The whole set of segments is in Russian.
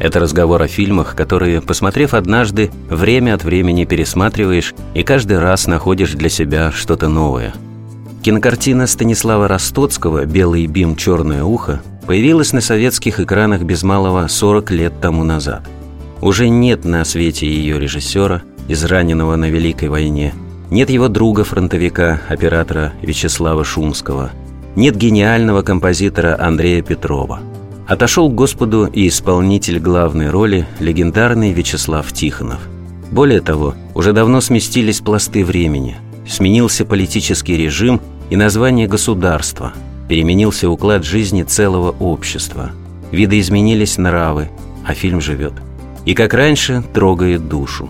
это разговор о фильмах, которые, посмотрев однажды, время от времени пересматриваешь и каждый раз находишь для себя что-то новое. Кинокартина Станислава Ростоцкого «Белый бим, черное ухо» появилась на советских экранах без малого 40 лет тому назад. Уже нет на свете ее режиссера, израненного на Великой войне, нет его друга-фронтовика, оператора Вячеслава Шумского, нет гениального композитора Андрея Петрова – отошел к Господу и исполнитель главной роли, легендарный Вячеслав Тихонов. Более того, уже давно сместились пласты времени, сменился политический режим и название государства, переменился уклад жизни целого общества, видоизменились нравы, а фильм живет. И как раньше трогает душу.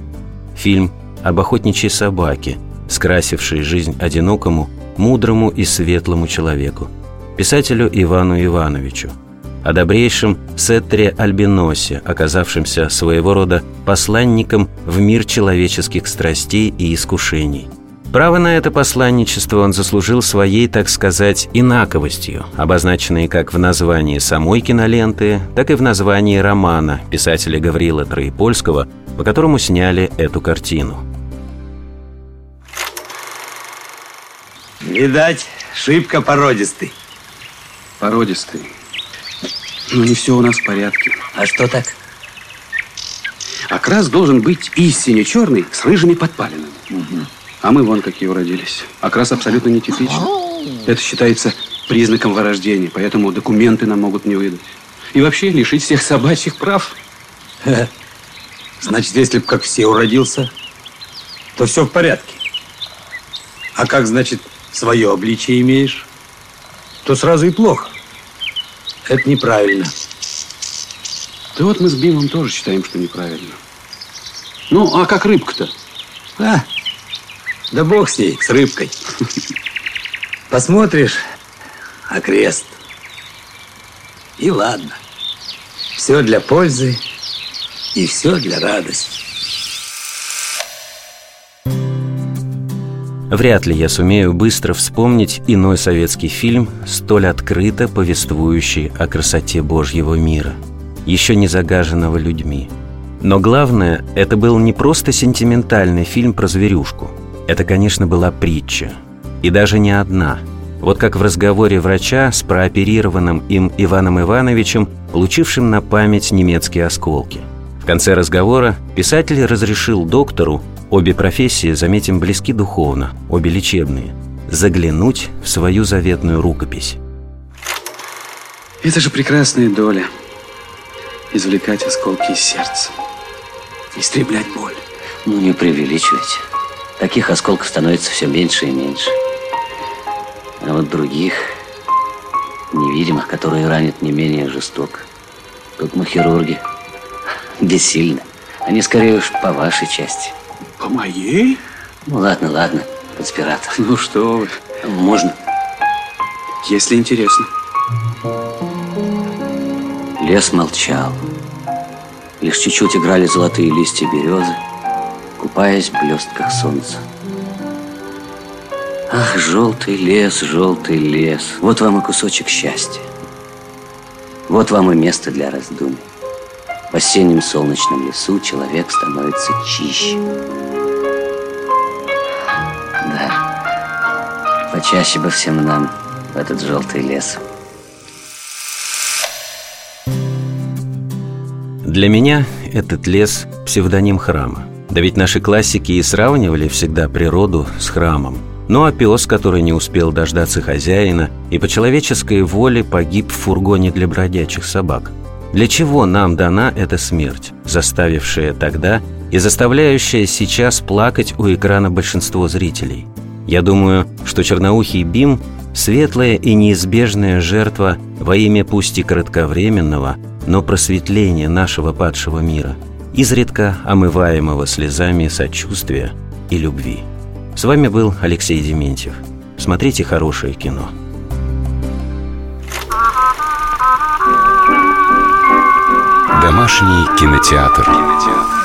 Фильм об охотничьей собаке, скрасившей жизнь одинокому, мудрому и светлому человеку, писателю Ивану Ивановичу – о добрейшем Сетре Альбиносе, оказавшемся своего рода посланником в мир человеческих страстей и искушений. Право на это посланничество он заслужил своей, так сказать, инаковостью, обозначенной как в названии самой киноленты, так и в названии романа писателя Гаврила Троепольского, по которому сняли эту картину. Видать, шибко породистый. Породистый. Но не все у нас в порядке. А что так? Окрас должен быть истинно черный с рыжими подпалинами. Угу. А мы вон какие уродились. Окрас абсолютно нетипичный. Это считается признаком вырождения, поэтому документы нам могут не выдать. И вообще лишить всех собачьих прав. Значит, если бы как все уродился, то все в порядке. А как, значит, свое обличие имеешь, то сразу и плохо. Это неправильно. Да вот мы с Бимом тоже считаем, что неправильно. Ну, а как рыбка-то? А, да бог с ней, с рыбкой. Посмотришь, а крест. И ладно. Все для пользы и все для радости. Вряд ли я сумею быстро вспомнить иной советский фильм, столь открыто повествующий о красоте Божьего мира, еще не загаженного людьми. Но главное, это был не просто сентиментальный фильм про зверюшку. Это, конечно, была притча. И даже не одна. Вот как в разговоре врача с прооперированным им Иваном Ивановичем, получившим на память немецкие осколки. В конце разговора писатель разрешил доктору Обе профессии, заметим, близки духовно, обе лечебные. Заглянуть в свою заветную рукопись. Это же прекрасная доля. Извлекать осколки из сердца. Истреблять боль. Ну, не преувеличивайте. Таких осколков становится все меньше и меньше. А вот других, невидимых, которые ранят не менее жестоко. Тут мы хирурги. Бессильны. Они скорее уж по вашей части. По моей? Ну ладно, ладно, конспиратор. Ну что вы. Можно? Если интересно. Лес молчал. Лишь чуть-чуть играли золотые листья березы, купаясь в блестках солнца. Ах, желтый лес, желтый лес, вот вам и кусочек счастья. Вот вам и место для раздумий. В осеннем солнечном лесу человек становится чище. Почаще бы всем нам в этот желтый лес. Для меня этот лес – псевдоним храма. Да ведь наши классики и сравнивали всегда природу с храмом. Ну а пес, который не успел дождаться хозяина и по человеческой воле погиб в фургоне для бродячих собак – для чего нам дана эта смерть, заставившая тогда и заставляющая сейчас плакать у экрана большинство зрителей? Я думаю, что черноухий Бим – светлая и неизбежная жертва во имя пусть и кратковременного, но просветления нашего падшего мира, изредка омываемого слезами сочувствия и любви. С вами был Алексей Дементьев. Смотрите хорошее кино. Домашний кинотеатр. кинотеатр.